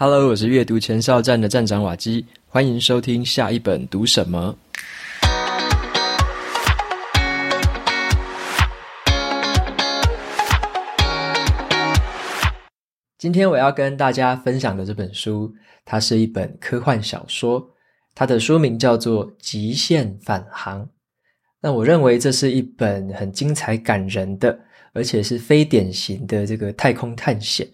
Hello，我是阅读前哨站的站长瓦基，欢迎收听下一本读什么。今天我要跟大家分享的这本书，它是一本科幻小说，它的书名叫做《极限返航》。那我认为这是一本很精彩感人的，而且是非典型的这个太空探险。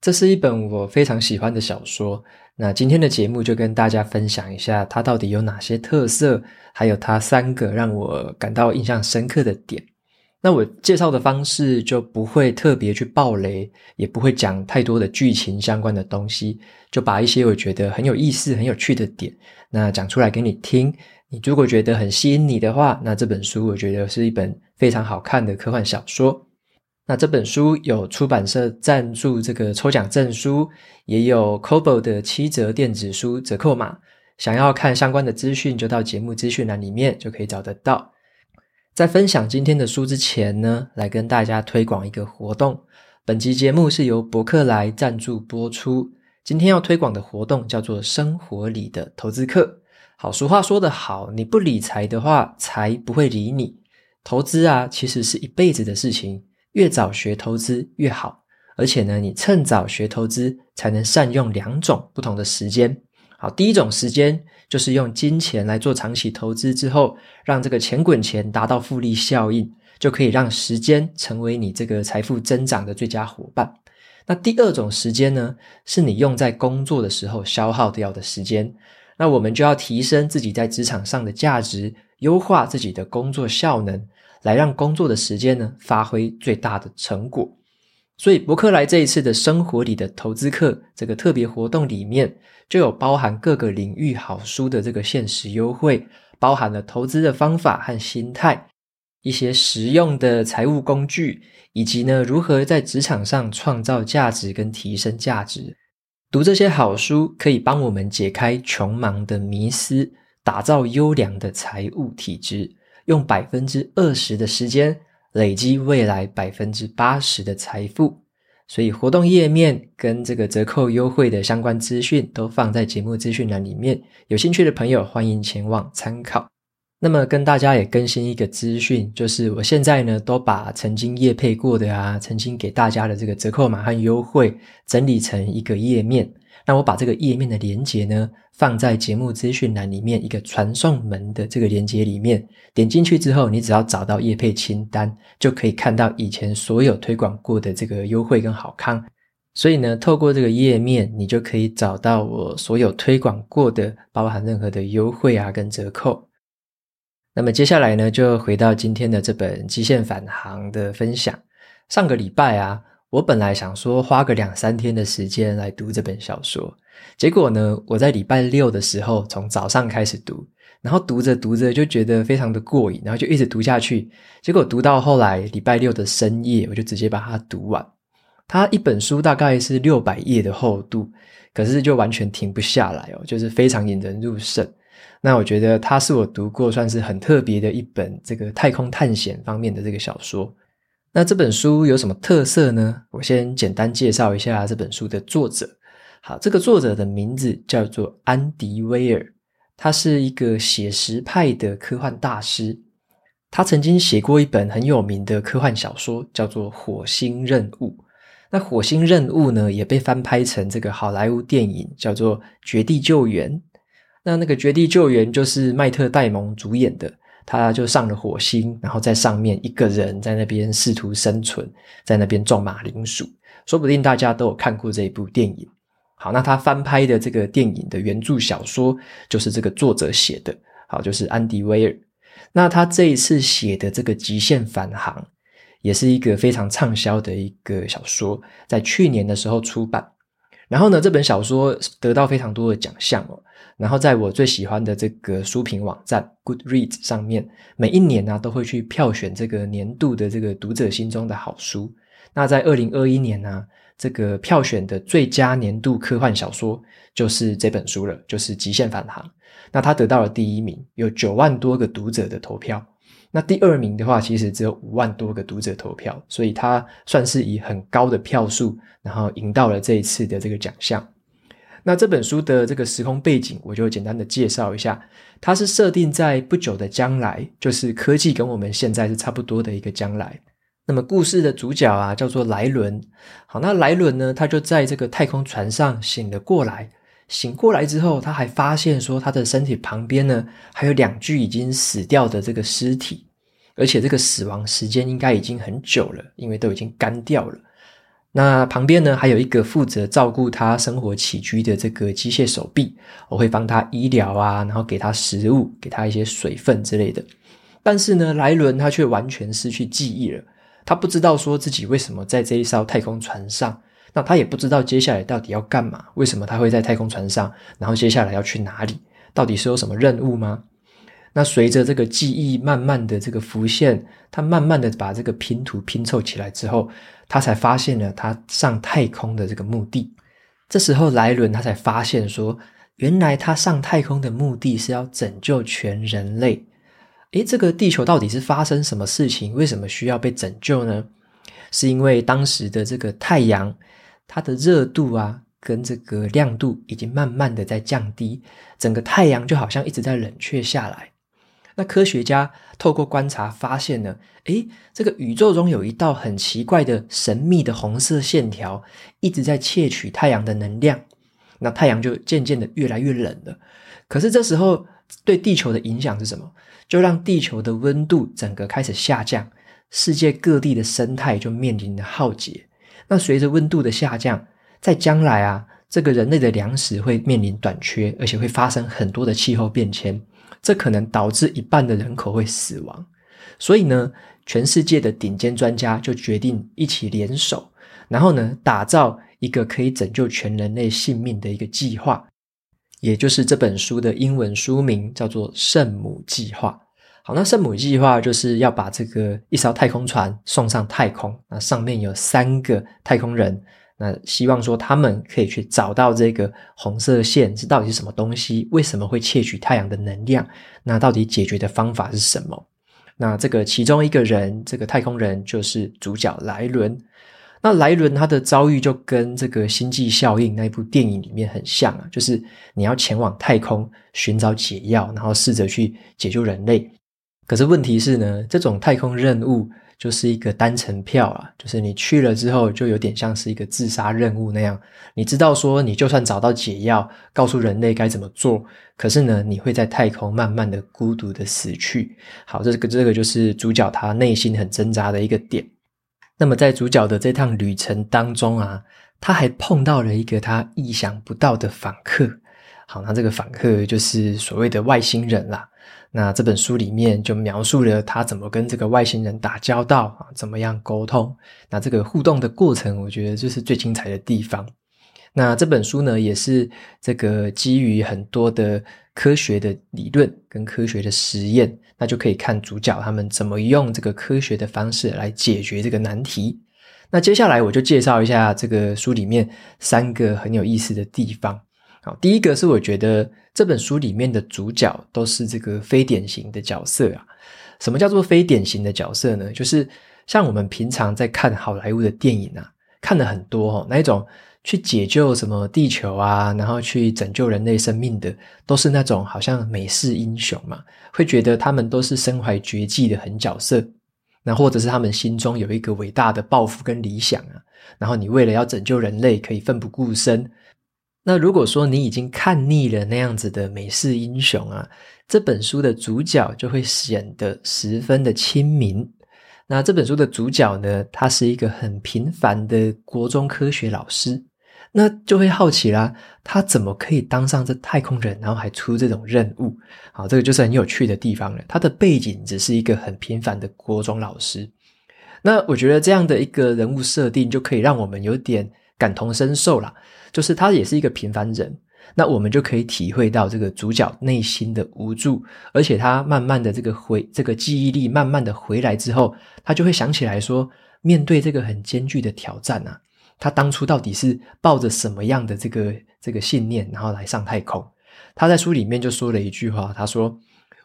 这是一本我非常喜欢的小说。那今天的节目就跟大家分享一下它到底有哪些特色，还有它三个让我感到印象深刻的点。那我介绍的方式就不会特别去爆雷，也不会讲太多的剧情相关的东西，就把一些我觉得很有意思、很有趣的点，那讲出来给你听。你如果觉得很吸引你的话，那这本书我觉得是一本非常好看的科幻小说。那这本书有出版社赞助这个抽奖证书，也有 Kobo 的七折电子书折扣码。想要看相关的资讯，就到节目资讯栏里面就可以找得到。在分享今天的书之前呢，来跟大家推广一个活动。本期节目是由博客来赞助播出。今天要推广的活动叫做“生活里的投资课”。好，俗话说得好，你不理财的话，财不会理你。投资啊，其实是一辈子的事情，越早学投资越好。而且呢，你趁早学投资，才能善用两种不同的时间。好，第一种时间就是用金钱来做长期投资之后，让这个钱滚钱达到复利效应，就可以让时间成为你这个财富增长的最佳伙伴。那第二种时间呢，是你用在工作的时候消耗掉的时间。那我们就要提升自己在职场上的价值，优化自己的工作效能，来让工作的时间呢，发挥最大的成果。所以，博客来这一次的生活里的投资课这个特别活动里面，就有包含各个领域好书的这个限时优惠，包含了投资的方法和心态，一些实用的财务工具，以及呢，如何在职场上创造价值跟提升价值。读这些好书可以帮我们解开穷忙的迷思，打造优良的财务体质，用百分之二十的时间。累积未来百分之八十的财富，所以活动页面跟这个折扣优惠的相关资讯都放在节目资讯栏里面，有兴趣的朋友欢迎前往参考。那么跟大家也更新一个资讯，就是我现在呢都把曾经业配过的啊，曾经给大家的这个折扣码和优惠整理成一个页面。那我把这个页面的连接呢，放在节目资讯栏里面一个传送门的这个连接里面，点进去之后，你只要找到业配清单，就可以看到以前所有推广过的这个优惠跟好康。所以呢，透过这个页面，你就可以找到我所有推广过的，包含任何的优惠啊跟折扣。那么接下来呢，就回到今天的这本《极限返航》的分享。上个礼拜啊。我本来想说花个两三天的时间来读这本小说，结果呢，我在礼拜六的时候从早上开始读，然后读着读着就觉得非常的过瘾，然后就一直读下去。结果读到后来礼拜六的深夜，我就直接把它读完。它一本书大概是六百页的厚度，可是就完全停不下来哦，就是非常引人入胜。那我觉得它是我读过算是很特别的一本这个太空探险方面的这个小说。那这本书有什么特色呢？我先简单介绍一下这本书的作者。好，这个作者的名字叫做安迪威尔，他是一个写实派的科幻大师。他曾经写过一本很有名的科幻小说，叫做《火星任务》。那《火星任务》呢，也被翻拍成这个好莱坞电影，叫做《绝地救援》。那那个《绝地救援》就是麦特戴蒙主演的。他就上了火星，然后在上面一个人在那边试图生存，在那边种马铃薯。说不定大家都有看过这一部电影。好，那他翻拍的这个电影的原著小说就是这个作者写的，好，就是安迪威尔。那他这一次写的这个《极限返航》也是一个非常畅销的一个小说，在去年的时候出版。然后呢，这本小说得到非常多的奖项哦。然后在我最喜欢的这个书评网站 Goodreads 上面，每一年呢、都会去票选这个年度的这个读者心中的好书。那在二零二一年呢、这个票选的最佳年度科幻小说就是这本书了，就是《极限返航》。那它得到了第一名，有九万多个读者的投票。那第二名的话，其实只有五万多个读者投票，所以他算是以很高的票数，然后赢到了这一次的这个奖项。那这本书的这个时空背景，我就简单的介绍一下。它是设定在不久的将来，就是科技跟我们现在是差不多的一个将来。那么故事的主角啊，叫做莱伦。好，那莱伦呢，他就在这个太空船上醒了过来。醒过来之后，他还发现说，他的身体旁边呢，还有两具已经死掉的这个尸体，而且这个死亡时间应该已经很久了，因为都已经干掉了。那旁边呢，还有一个负责照顾他生活起居的这个机械手臂，我会帮他医疗啊，然后给他食物，给他一些水分之类的。但是呢，莱伦他却完全失去记忆了，他不知道说自己为什么在这一艘太空船上，那他也不知道接下来到底要干嘛，为什么他会在太空船上，然后接下来要去哪里，到底是有什么任务吗？那随着这个记忆慢慢的这个浮现，他慢慢的把这个拼图拼凑起来之后，他才发现了他上太空的这个目的。这时候莱伦他才发现说，原来他上太空的目的是要拯救全人类。诶，这个地球到底是发生什么事情？为什么需要被拯救呢？是因为当时的这个太阳，它的热度啊，跟这个亮度已经慢慢的在降低，整个太阳就好像一直在冷却下来。那科学家透过观察发现呢，诶，这个宇宙中有一道很奇怪的神秘的红色线条，一直在窃取太阳的能量。那太阳就渐渐的越来越冷了。可是这时候对地球的影响是什么？就让地球的温度整个开始下降，世界各地的生态就面临了浩劫。那随着温度的下降，在将来啊，这个人类的粮食会面临短缺，而且会发生很多的气候变迁。这可能导致一半的人口会死亡，所以呢，全世界的顶尖专家就决定一起联手，然后呢，打造一个可以拯救全人类性命的一个计划，也就是这本书的英文书名叫做“圣母计划”。好，那圣母计划就是要把这个一艘太空船送上太空，那上面有三个太空人。那希望说他们可以去找到这个红色线是到底是什么东西？为什么会窃取太阳的能量？那到底解决的方法是什么？那这个其中一个人，这个太空人就是主角莱伦。那莱伦他的遭遇就跟这个《星际效应》那一部电影里面很像啊，就是你要前往太空寻找解药，然后试着去解救人类。可是问题是呢，这种太空任务。就是一个单程票啊，就是你去了之后，就有点像是一个自杀任务那样。你知道说，你就算找到解药，告诉人类该怎么做，可是呢，你会在太空慢慢的孤独的死去。好，这个这个就是主角他内心很挣扎的一个点。那么在主角的这趟旅程当中啊，他还碰到了一个他意想不到的访客。好，那这个访客就是所谓的外星人啦。那这本书里面就描述了他怎么跟这个外星人打交道啊，怎么样沟通。那这个互动的过程，我觉得就是最精彩的地方。那这本书呢，也是这个基于很多的科学的理论跟科学的实验，那就可以看主角他们怎么用这个科学的方式来解决这个难题。那接下来我就介绍一下这个书里面三个很有意思的地方。好，第一个是我觉得这本书里面的主角都是这个非典型的角色啊。什么叫做非典型的角色呢？就是像我们平常在看好莱坞的电影啊，看了很多哦，那一种去解救什么地球啊，然后去拯救人类生命的，都是那种好像美式英雄嘛，会觉得他们都是身怀绝技的狠角色，那或者是他们心中有一个伟大的抱负跟理想啊，然后你为了要拯救人类，可以奋不顾身。那如果说你已经看腻了那样子的美式英雄啊，这本书的主角就会显得十分的亲民。那这本书的主角呢，他是一个很平凡的国中科学老师，那就会好奇啦，他怎么可以当上这太空人，然后还出这种任务？好，这个就是很有趣的地方了。他的背景只是一个很平凡的国中老师，那我觉得这样的一个人物设定就可以让我们有点感同身受啦。就是他也是一个平凡人，那我们就可以体会到这个主角内心的无助，而且他慢慢的这个回这个记忆力慢慢的回来之后，他就会想起来说，面对这个很艰巨的挑战啊，他当初到底是抱着什么样的这个这个信念，然后来上太空。他在书里面就说了一句话，他说：“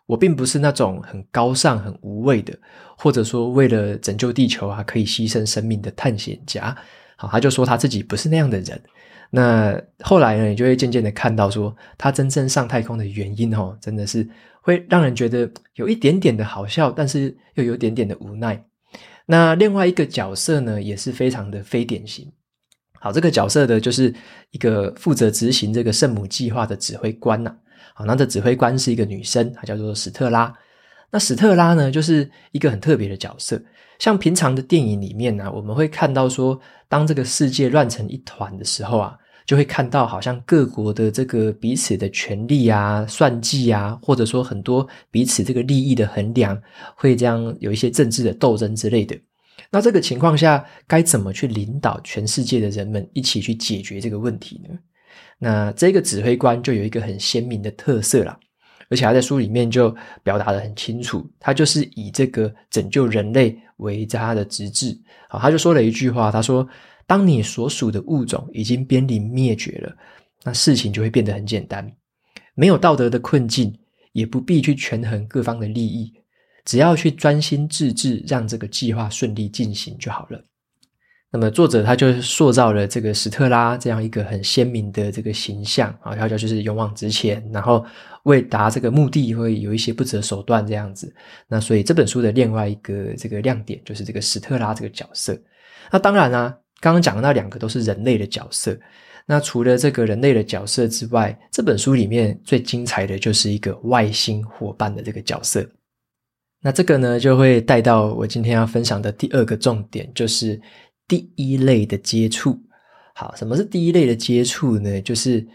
我并不是那种很高尚、很无畏的，或者说为了拯救地球啊可以牺牲生命的探险家。”好，他就说他自己不是那样的人。那后来呢，你就会渐渐的看到说，他真正上太空的原因哦，真的是会让人觉得有一点点的好笑，但是又有点点的无奈。那另外一个角色呢，也是非常的非典型。好，这个角色的就是一个负责执行这个圣母计划的指挥官呐、啊。好，那这指挥官是一个女生，她叫做史特拉。那史特拉呢，就是一个很特别的角色。像平常的电影里面呢、我们会看到说，当这个世界乱成一团的时候啊，就会看到好像各国的这个彼此的权力啊、算计啊，或者说很多彼此这个利益的衡量，会这样有一些政治的斗争之类的。那这个情况下，该怎么去领导全世界的人们一起去解决这个问题呢？那这个指挥官就有一个很鲜明的特色啦。而且他在书里面就表达的很清楚，他就是以这个拯救人类为他的职志。好，他就说了一句话，他说：“当你所属的物种已经濒临灭绝了，那事情就会变得很简单，没有道德的困境，也不必去权衡各方的利益，只要去专心致志，让这个计划顺利进行就好了。”那么作者他就塑造了这个史特拉这样一个很鲜明的这个形象啊，他就是勇往直前，然后为达这个目的会有一些不择手段这样子。那所以这本书的另外一个这个亮点就是这个史特拉这个角色。那当然啊，刚刚讲的那两个都是人类的角色。那除了这个人类的角色之外，这本书里面最精彩的就是一个外星伙伴的这个角色。那这个呢，就会带到我今天要分享的第二个重点，就是。第一类的接触，好，什么是第一类的接触呢？就是，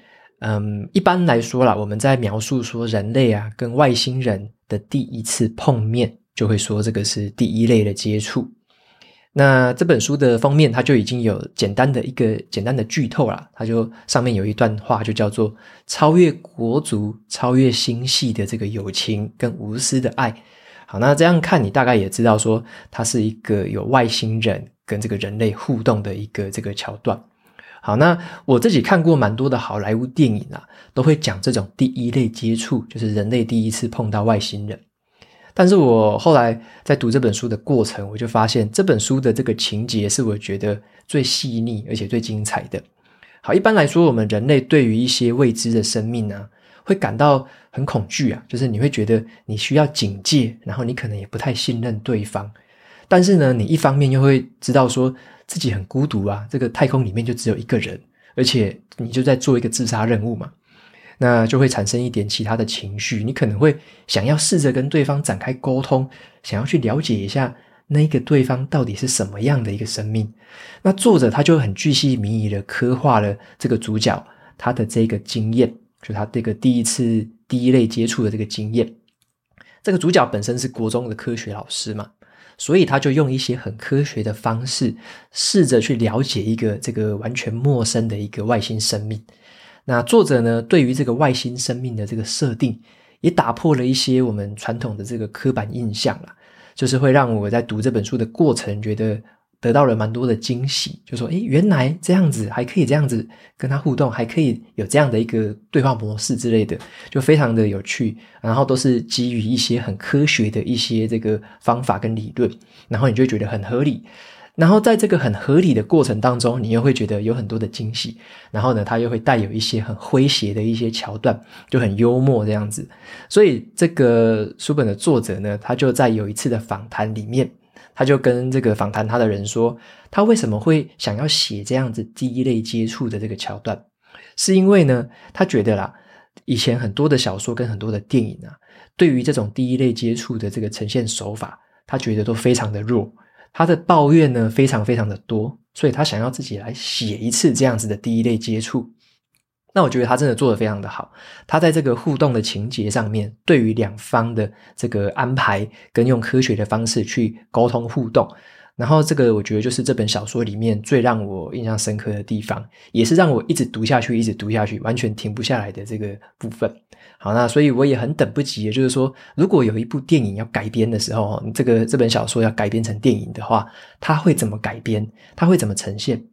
嗯，一般来说啦，我们在描述说人类啊跟外星人的第一次碰面，就会说这个是第一类的接触。那这本书的封面，它就已经有简单的一个简单的剧透啦，它就上面有一段话，就叫做“超越国族、超越星系的这个友情跟无私的爱”。好，那这样看你大概也知道说，它是一个有外星人。跟这个人类互动的一个这个桥段，好，那我自己看过蛮多的好莱坞电影啊，都会讲这种第一类接触，就是人类第一次碰到外星人。但是我后来在读这本书的过程，我就发现这本书的这个情节是我觉得最细腻而且最精彩的。好，一般来说，我们人类对于一些未知的生命啊，会感到很恐惧啊，就是你会觉得你需要警戒，然后你可能也不太信任对方。但是呢，你一方面又会知道说自己很孤独啊，这个太空里面就只有一个人，而且你就在做一个自杀任务嘛，那就会产生一点其他的情绪，你可能会想要试着跟对方展开沟通，想要去了解一下那个对方到底是什么样的一个生命。那作者他就很巨细靡遗的刻画了这个主角他的这个经验，就他这个第一次第一类接触的这个经验。这个主角本身是国中的科学老师嘛。所以他就用一些很科学的方式，试着去了解一个这个完全陌生的一个外星生命。那作者呢，对于这个外星生命的这个设定，也打破了一些我们传统的这个刻板印象了，就是会让我在读这本书的过程觉得。得到了蛮多的惊喜，就说：“诶，原来这样子还可以这样子跟他互动，还可以有这样的一个对话模式之类的，就非常的有趣。然后都是基于一些很科学的一些这个方法跟理论，然后你就觉得很合理。然后在这个很合理的过程当中，你又会觉得有很多的惊喜。然后呢，它又会带有一些很诙谐的一些桥段，就很幽默这样子。所以这个书本的作者呢，他就在有一次的访谈里面。”他就跟这个访谈他的人说，他为什么会想要写这样子第一类接触的这个桥段，是因为呢，他觉得啦，以前很多的小说跟很多的电影啊，对于这种第一类接触的这个呈现手法，他觉得都非常的弱，他的抱怨呢非常非常的多，所以他想要自己来写一次这样子的第一类接触。那我觉得他真的做得非常的好，他在这个互动的情节上面，对于两方的这个安排跟用科学的方式去沟通互动，然后这个我觉得就是这本小说里面最让我印象深刻的地方，也是让我一直读下去，一直读下去，完全停不下来的这个部分。好，那所以我也很等不及，也就是说，如果有一部电影要改编的时候，这个这本小说要改编成电影的话，它会怎么改编？它会怎么呈现？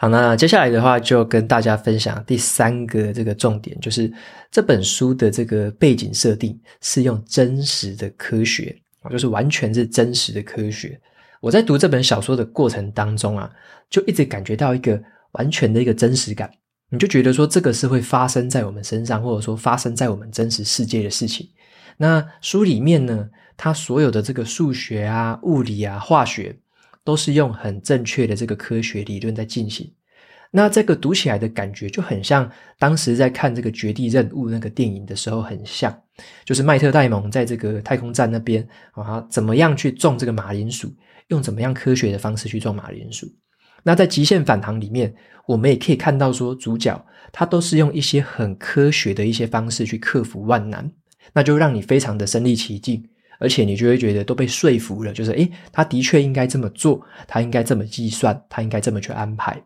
好，那接下来的话就跟大家分享第三个这个重点，就是这本书的这个背景设定是用真实的科学，就是完全是真实的科学。我在读这本小说的过程当中啊，就一直感觉到一个完全的一个真实感，你就觉得说这个是会发生在我们身上，或者说发生在我们真实世界的事情。那书里面呢，它所有的这个数学啊、物理啊、化学，都是用很正确的这个科学理论在进行。那这个读起来的感觉就很像当时在看这个《绝地任务》那个电影的时候很像，就是麦特戴蒙在这个太空站那边啊，怎么样去种这个马铃薯，用怎么样科学的方式去种马铃薯。那在《极限返航》里面，我们也可以看到说，主角他都是用一些很科学的一些方式去克服万难，那就让你非常的身临其境，而且你就会觉得都被说服了，就是诶，他的确应该这么做，他应该这么计算，他应该这么去安排。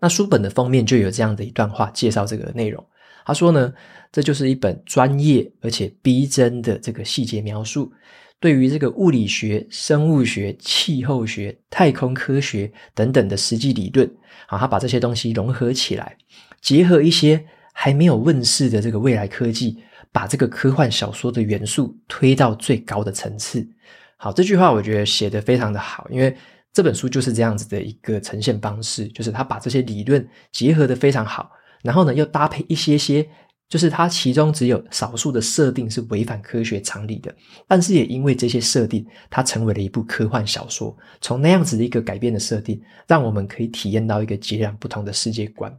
那书本的封面就有这样的一段话介绍这个内容。他说呢，这就是一本专业而且逼真的这个细节描述，对于这个物理学、生物学、气候学、太空科学等等的实际理论，啊，他把这些东西融合起来，结合一些还没有问世的这个未来科技，把这个科幻小说的元素推到最高的层次。好，这句话我觉得写得非常的好，因为。这本书就是这样子的一个呈现方式，就是他把这些理论结合得非常好，然后呢又搭配一些些，就是它其中只有少数的设定是违反科学常理的，但是也因为这些设定，它成为了一部科幻小说。从那样子的一个改变的设定，让我们可以体验到一个截然不同的世界观。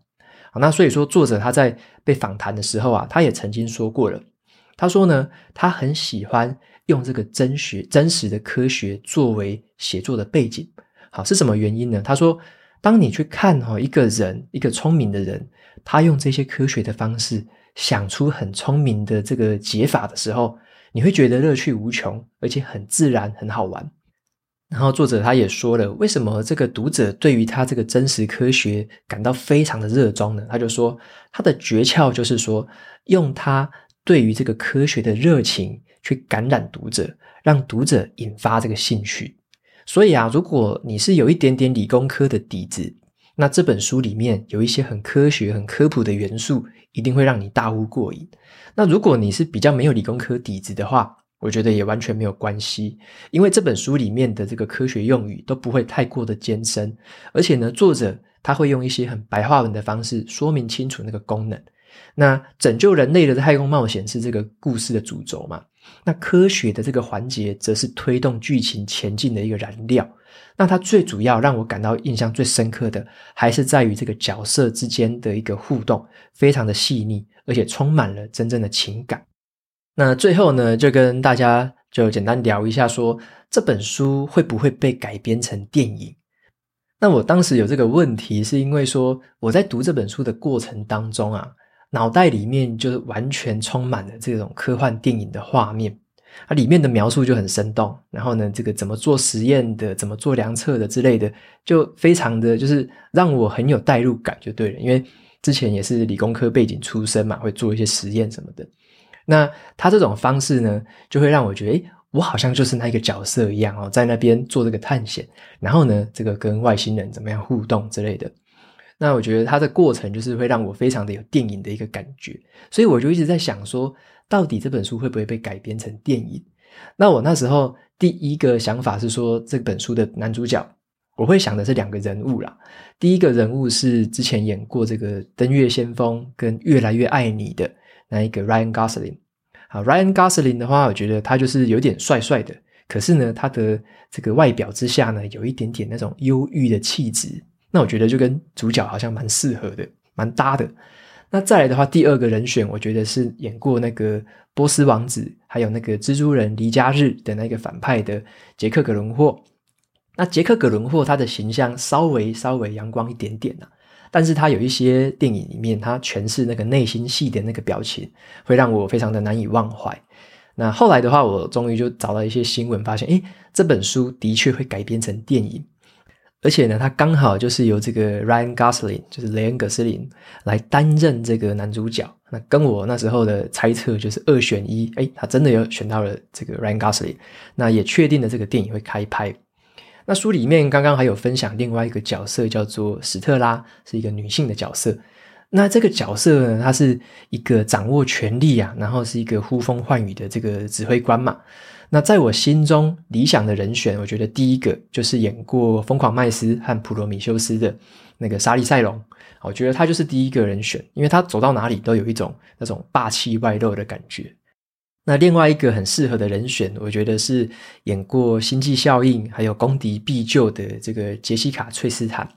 好，那所以说作者他在被访谈的时候啊，他也曾经说过了，他说呢，他很喜欢。用这个真学、真实的科学作为写作的背景，好，是什么原因呢？他说，当你去看哈一个人，一个聪明的人，他用这些科学的方式想出很聪明的这个解法的时候，你会觉得乐趣无穷，而且很自然，很好玩。然后作者他也说了，为什么这个读者对于他这个真实科学感到非常的热衷呢？他就说，他的诀窍就是说，用他对于这个科学的热情。去感染读者，让读者引发这个兴趣。所以啊，如果你是有一点点理工科的底子，那这本书里面有一些很科学、很科普的元素，一定会让你大呼过瘾。那如果你是比较没有理工科底子的话，我觉得也完全没有关系，因为这本书里面的这个科学用语都不会太过的艰深，而且呢，作者他会用一些很白话文的方式说明清楚那个功能。那拯救人类的太空冒险是这个故事的主轴嘛？那科学的这个环节则是推动剧情前进的一个燃料。那它最主要让我感到印象最深刻的，还是在于这个角色之间的一个互动，非常的细腻，而且充满了真正的情感。那最后呢，就跟大家就简单聊一下说，这本书会不会被改编成电影？那我当时有这个问题，是因为说我在读这本书的过程当中啊。脑袋里面就是完全充满了这种科幻电影的画面，它里面的描述就很生动。然后呢，这个怎么做实验的，怎么做量测的之类的，就非常的就是让我很有代入感，就对了。因为之前也是理工科背景出身嘛，会做一些实验什么的。那他这种方式呢，就会让我觉得，诶，我好像就是那一个角色一样哦，在那边做这个探险，然后呢，这个跟外星人怎么样互动之类的。那我觉得它的过程就是会让我非常的有电影的一个感觉，所以我就一直在想说，到底这本书会不会被改编成电影？那我那时候第一个想法是说，这本书的男主角，我会想的是两个人物啦。第一个人物是之前演过这个《登月先锋》跟《越来越爱你》的那一个 Ryan Gosling。好，Ryan Gosling 的话，我觉得他就是有点帅帅的，可是呢，他的这个外表之下呢，有一点点那种忧郁的气质。那我觉得就跟主角好像蛮适合的，蛮搭的。那再来的话，第二个人选，我觉得是演过那个波斯王子，还有那个蜘蛛人离家日的那个反派的杰克·葛伦霍。那杰克·葛伦霍他的形象稍微稍微阳光一点点呐，但是他有一些电影里面他诠释那个内心戏的那个表情，会让我非常的难以忘怀。那后来的话，我终于就找到一些新闻，发现诶，这本书的确会改编成电影。而且呢，他刚好就是由这个 Ryan Gosling，就是雷恩·葛斯林来担任这个男主角。那跟我那时候的猜测就是二选一，诶，他真的有选到了这个 Ryan Gosling。那也确定了这个电影会开拍。那书里面刚刚还有分享另外一个角色，叫做史特拉，是一个女性的角色。那这个角色呢，她是一个掌握权力啊，然后是一个呼风唤雨的这个指挥官嘛。那在我心中理想的人选，我觉得第一个就是演过《疯狂麦斯》和《普罗米修斯》的那个莎莉赛隆，我觉得他就是第一个人选，因为他走到哪里都有一种那种霸气外露的感觉。那另外一个很适合的人选，我觉得是演过《星际效应》还有《攻敌必救》的这个杰西卡·翠斯坦。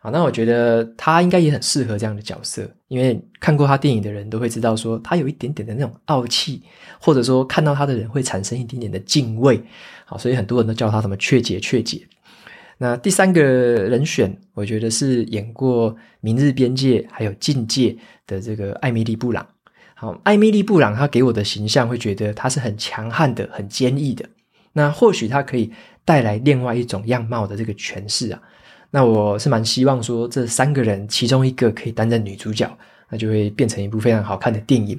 啊，那我觉得他应该也很适合这样的角色，因为看过他电影的人都会知道，说他有一点点的那种傲气，或者说看到他的人会产生一点点的敬畏。好，所以很多人都叫他什么“雀姐”“雀姐”。那第三个人选，我觉得是演过《明日边界》还有《境界》的这个艾米丽·布朗。好，艾米丽·布朗她给我的形象会觉得她是很强悍的、很坚毅的。那或许她可以带来另外一种样貌的这个诠释啊。那我是蛮希望说，这三个人其中一个可以担任女主角，那就会变成一部非常好看的电影。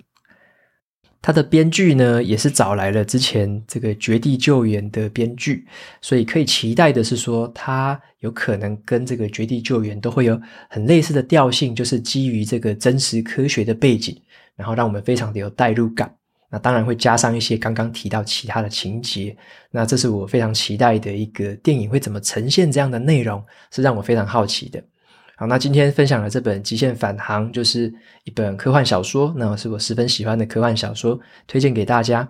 他的编剧呢，也是找来了之前这个《绝地救援》的编剧，所以可以期待的是说，他有可能跟这个《绝地救援》都会有很类似的调性，就是基于这个真实科学的背景，然后让我们非常的有代入感。那当然会加上一些刚刚提到其他的情节，那这是我非常期待的一个电影会怎么呈现这样的内容，是让我非常好奇的。好，那今天分享的这本《极限返航》就是一本科幻小说，那是我十分喜欢的科幻小说，推荐给大家。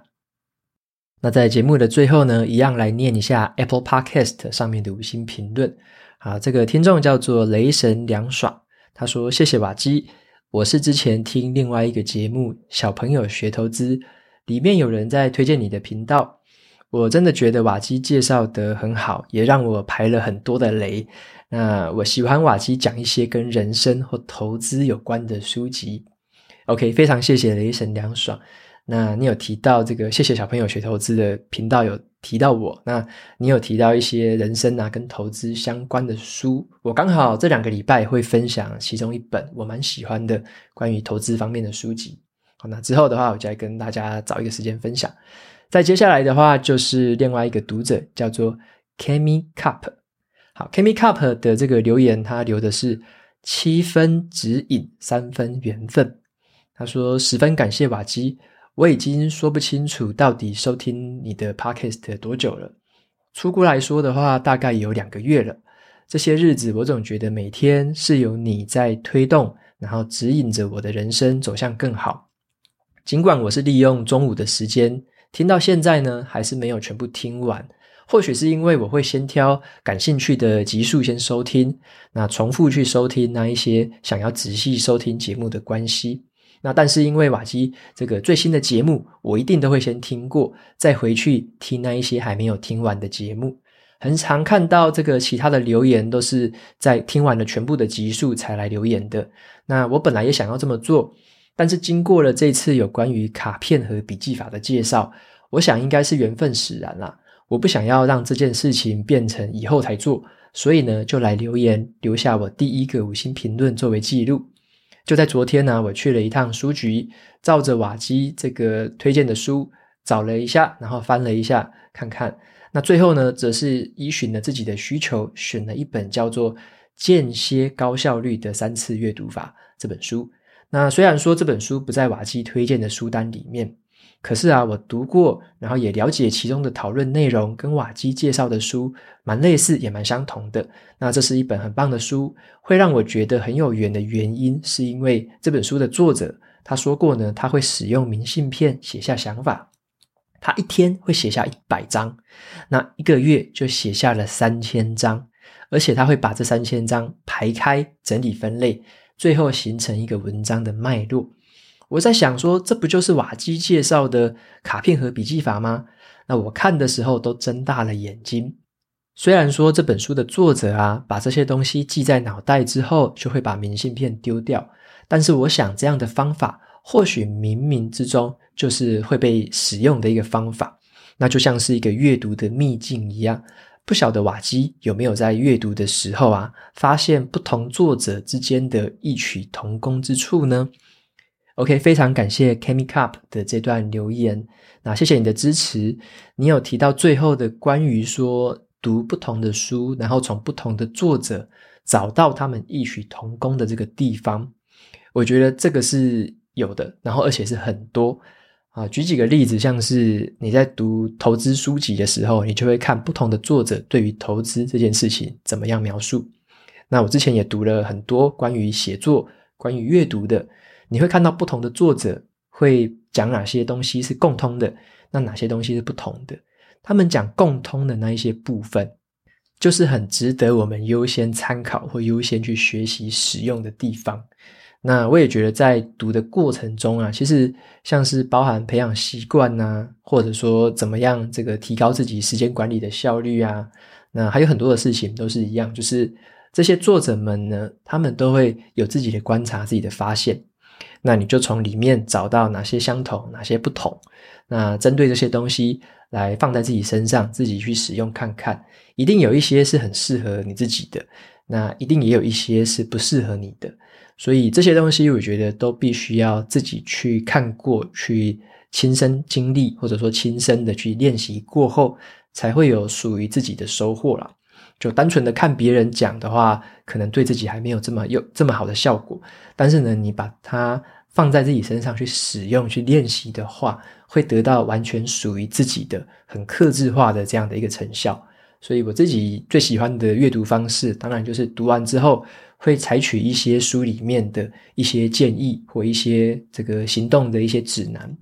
那在节目的最后呢，一样来念一下 Apple Podcast 上面的五星评论。啊，这个听众叫做雷神凉爽，他说：“谢谢瓦基。”我是之前听另外一个节目《小朋友学投资》，里面有人在推荐你的频道，我真的觉得瓦基介绍得很好，也让我排了很多的雷。那我喜欢瓦基讲一些跟人生或投资有关的书籍。OK，非常谢谢雷神凉爽。那你有提到这个，谢谢小朋友学投资的频道有提到我。那你有提到一些人生啊跟投资相关的书，我刚好这两个礼拜会分享其中一本我蛮喜欢的关于投资方面的书籍。好，那之后的话，我就来跟大家找一个时间分享。再接下来的话，就是另外一个读者叫做 Kami Cup。好，Kami Cup 的这个留言，他留的是七分指引，三分缘分。他说十分感谢瓦基。我已经说不清楚到底收听你的 podcast 多久了。粗估来说的话，大概有两个月了。这些日子，我总觉得每天是有你在推动，然后指引着我的人生走向更好。尽管我是利用中午的时间听到现在呢，还是没有全部听完。或许是因为我会先挑感兴趣的集数先收听，那重复去收听那一些想要仔细收听节目的关系。那但是因为瓦基这个最新的节目，我一定都会先听过，再回去听那一些还没有听完的节目。很常看到这个其他的留言都是在听完了全部的集数才来留言的。那我本来也想要这么做，但是经过了这次有关于卡片和笔记法的介绍，我想应该是缘分使然啦。我不想要让这件事情变成以后才做，所以呢就来留言，留下我第一个五星评论作为记录。就在昨天呢，我去了一趟书局，照着瓦基这个推荐的书找了一下，然后翻了一下看看。那最后呢，则是依循了自己的需求，选了一本叫做《间歇高效率的三次阅读法》这本书。那虽然说这本书不在瓦基推荐的书单里面。可是啊，我读过，然后也了解其中的讨论内容，跟瓦基介绍的书蛮类似，也蛮相同的。那这是一本很棒的书，会让我觉得很有缘的原因，是因为这本书的作者他说过呢，他会使用明信片写下想法，他一天会写下一百张，那一个月就写下了三千张，而且他会把这三千张排开，整理分类，最后形成一个文章的脉络。我在想说，这不就是瓦基介绍的卡片和笔记法吗？那我看的时候都睁大了眼睛。虽然说这本书的作者啊，把这些东西记在脑袋之后，就会把明信片丢掉，但是我想这样的方法，或许冥冥之中就是会被使用的一个方法。那就像是一个阅读的秘境一样，不晓得瓦基有没有在阅读的时候啊，发现不同作者之间的异曲同工之处呢？OK，非常感谢 Kami Cup 的这段留言。那谢谢你的支持。你有提到最后的关于说读不同的书，然后从不同的作者找到他们异曲同工的这个地方，我觉得这个是有的。然后而且是很多。啊，举几个例子，像是你在读投资书籍的时候，你就会看不同的作者对于投资这件事情怎么样描述。那我之前也读了很多关于写作、关于阅读的，你会看到不同的作者会讲哪些东西是共通的，那哪些东西是不同的。他们讲共通的那一些部分，就是很值得我们优先参考或优先去学习使用的地方。那我也觉得，在读的过程中啊，其实像是包含培养习惯呐，或者说怎么样这个提高自己时间管理的效率啊，那还有很多的事情都是一样，就是这些作者们呢，他们都会有自己的观察、自己的发现，那你就从里面找到哪些相同、哪些不同，那针对这些东西来放在自己身上，自己去使用看看，一定有一些是很适合你自己的，那一定也有一些是不适合你的。所以这些东西，我觉得都必须要自己去看过去，亲身经历，或者说亲身的去练习过后，才会有属于自己的收获啦。就单纯的看别人讲的话，可能对自己还没有这么有这么好的效果。但是呢，你把它放在自己身上去使用、去练习的话，会得到完全属于自己的、很克制化的这样的一个成效。所以我自己最喜欢的阅读方式，当然就是读完之后。会采取一些书里面的一些建议或一些这个行动的一些指南，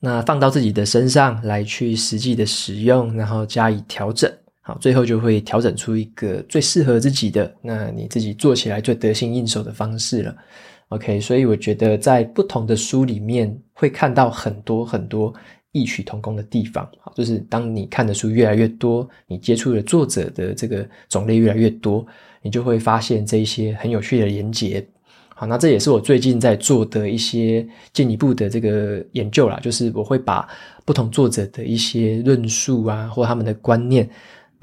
那放到自己的身上来去实际的使用，然后加以调整，好，最后就会调整出一个最适合自己的，那你自己做起来最得心应手的方式了。OK，所以我觉得在不同的书里面会看到很多很多异曲同工的地方，好，就是当你看的书越来越多，你接触的作者的这个种类越来越多。你就会发现这一些很有趣的连结，好，那这也是我最近在做的一些进一步的这个研究啦，就是我会把不同作者的一些论述啊，或他们的观念，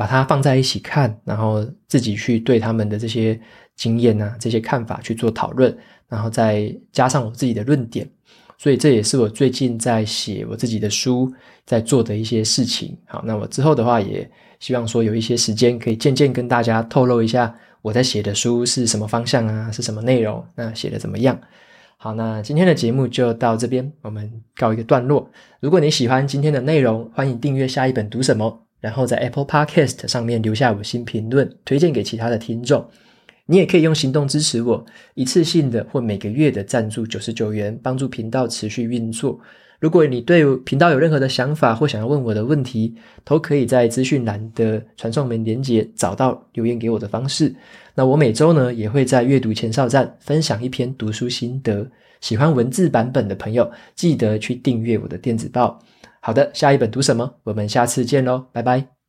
把它放在一起看，然后自己去对他们的这些经验啊、这些看法去做讨论，然后再加上我自己的论点，所以这也是我最近在写我自己的书，在做的一些事情。好，那我之后的话也希望说有一些时间可以渐渐跟大家透露一下。我在写的书是什么方向啊？是什么内容？那写的怎么样？好，那今天的节目就到这边，我们告一个段落。如果你喜欢今天的内容，欢迎订阅下一本读什么，然后在 Apple Podcast 上面留下五星评论，推荐给其他的听众。你也可以用行动支持我，一次性的或每个月的赞助九十九元，帮助频道持续运作。如果你对频道有任何的想法或想要问我的问题，都可以在资讯栏的传送门连接找到留言给我的方式。那我每周呢也会在阅读前哨站分享一篇读书心得，喜欢文字版本的朋友记得去订阅我的电子报。好的，下一本读什么？我们下次见喽，拜拜。